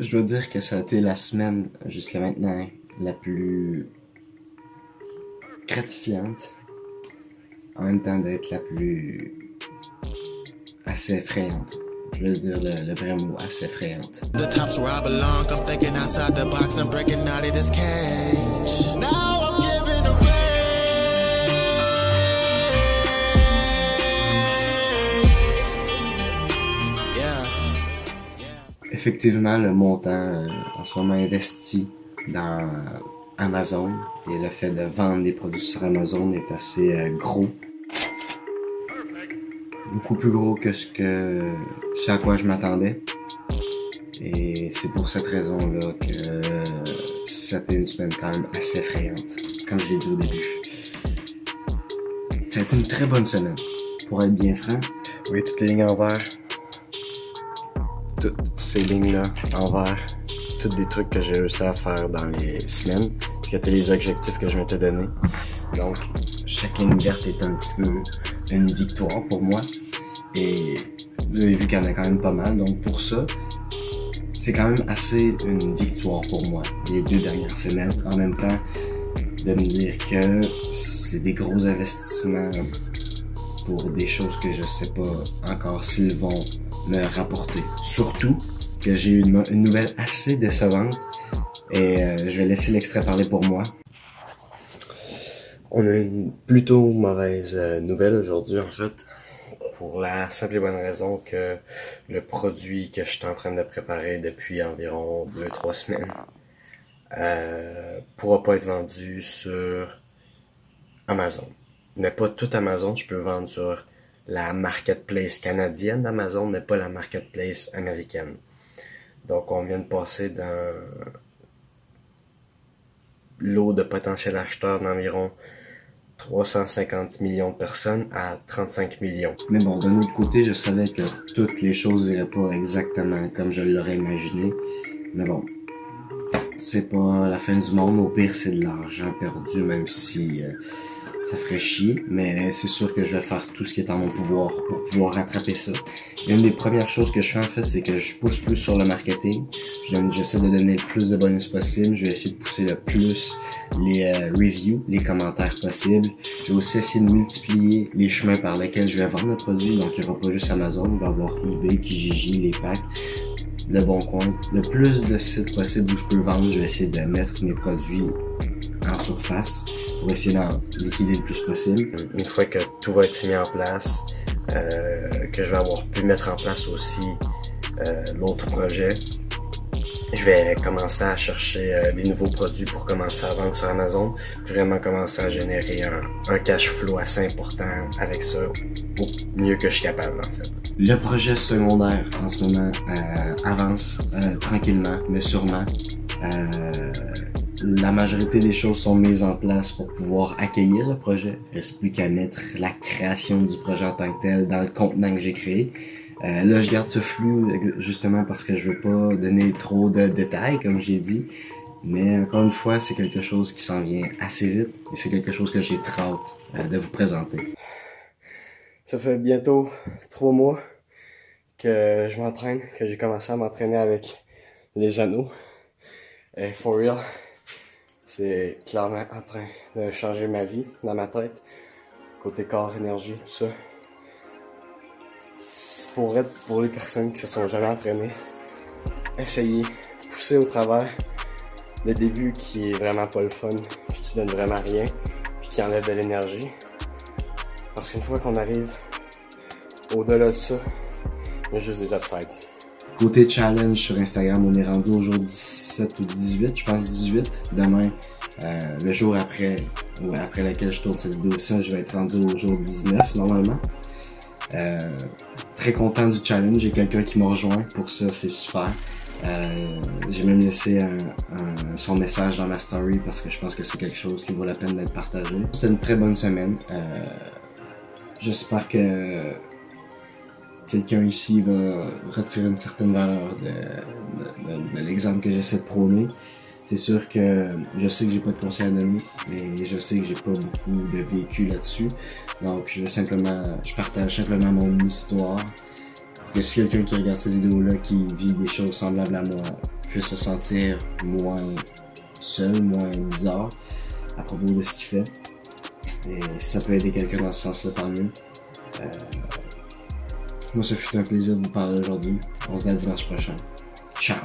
je dois dire que ça a été la semaine jusqu'à maintenant la plus gratifiante, en même temps d'être la plus assez effrayante. Je veux dire le, vrai mot, assez effrayante. Effectivement, le montant euh, en ce moment investi dans Amazon et le fait de vendre des produits sur Amazon est assez euh, gros. Beaucoup plus gros que ce que à quoi je m'attendais. Et c'est pour cette raison-là que euh, c'était une semaine quand même assez effrayante, comme je l'ai dit au début. Ça a été une très bonne semaine, pour être bien franc. Oui, toutes les lignes en vert. Toutes ces lignes-là en vert. Toutes des trucs que j'ai réussi à faire dans les semaines. Ce qui étaient les objectifs que je m'étais donné. Donc, chaque ligne verte est un petit peu une victoire pour moi. Et vous avez vu qu'il y en a quand même pas mal. Donc, pour ça, c'est quand même assez une victoire pour moi les deux dernières semaines. En même temps, de me dire que c'est des gros investissements pour des choses que je sais pas encore s'ils vont me rapporter. Surtout que j'ai eu une, nouvelle assez décevante et euh, je vais laisser l'extrait parler pour moi. On a une plutôt mauvaise euh, nouvelle aujourd'hui en fait pour la simple et bonne raison que le produit que je suis en train de préparer depuis environ 2-3 semaines euh, pourra pas être vendu sur Amazon. Mais pas tout Amazon, je peux vendre sur la marketplace canadienne d'Amazon, mais pas la marketplace américaine. Donc on vient de passer d'un lot de potentiels acheteurs d'environ 350 millions de personnes à 35 millions. Mais bon, d'un autre côté, je savais que toutes les choses iraient pas exactement comme je l'aurais imaginé. Mais bon, c'est pas la fin du monde. Au pire, c'est de l'argent perdu, même si euh, ça ferait chier. Mais c'est sûr que je vais faire tout ce qui est en mon pouvoir pour pouvoir rattraper ça. Une des premières choses que je fais en fait, c'est que je pousse plus sur le marketing. J'essaie de donner le plus de bonus possible. Je vais essayer de pousser le plus les euh, reviews, les commentaires possibles. Je vais aussi essayer de multiplier les chemins par lesquels je vais vendre le produit. Donc il n'y aura pas juste Amazon, il va y avoir eBay, Kijiji, les packs le bon coin, le plus de sites possible où je peux vendre, je vais essayer de mettre mes produits en surface pour essayer d'en liquider le plus possible. Une fois que tout va être mis en place, euh, que je vais avoir pu mettre en place aussi euh, l'autre projet, je vais commencer à chercher euh, des nouveaux produits pour commencer à vendre sur Amazon, vraiment commencer à générer un, un cash flow assez important avec ça, au mieux que je suis capable en fait. Le projet secondaire en ce moment euh, avance euh, tranquillement, mais sûrement. La majorité des choses sont mises en place pour pouvoir accueillir le projet. Il reste plus qu'à mettre la création du projet en tant que tel dans le contenant que j'ai créé. Euh, là, je garde ce flou justement parce que je veux pas donner trop de détails, comme j'ai dit. Mais encore une fois, c'est quelque chose qui s'en vient assez vite et c'est quelque chose que j'ai très hâte euh, de vous présenter. Ça fait bientôt trois mois que je m'entraîne, que j'ai commencé à m'entraîner avec les anneaux. Et for real, c'est clairement en train de changer ma vie dans ma tête. Côté corps, énergie, tout ça. C'est Pour être pour les personnes qui se sont jamais entraînées, essayez, pousser au travers le début qui est vraiment pas le fun, puis qui donne vraiment rien, puis qui enlève de l'énergie. Parce qu'une fois qu'on arrive au-delà de ça, il y a juste des upsides. Côté challenge sur Instagram, on est rendu au jour 17 ou 18, je pense 18. Demain, euh, le jour après, ou après laquelle je tourne cette vidéo ça, je vais être rendu au jour 19 normalement. Euh, très content du challenge, j'ai quelqu'un qui m'a rejoint pour ça, c'est super. Euh, j'ai même laissé un- un- son message dans ma story parce que je pense que c'est quelque chose qui vaut la peine d'être partagé. C'était une très bonne semaine. Euh, J'espère que quelqu'un ici va retirer une certaine valeur de, l'exemple que j'essaie de prôner. C'est sûr que je sais que j'ai pas de conseils à donner, mais je sais que j'ai pas beaucoup de vécu là-dessus. Donc je vais simplement, je partage simplement mon histoire. Pour que si quelqu'un qui regarde cette vidéo-là qui vit des choses semblables à moi puisse se sentir moins seul, moins bizarre à propos de ce qu'il fait. Et si ça peut aider quelqu'un dans ce sens-là, tant mieux. Euh, moi, ce fut un plaisir de vous parler aujourd'hui. On se dit à dimanche prochain. Ciao!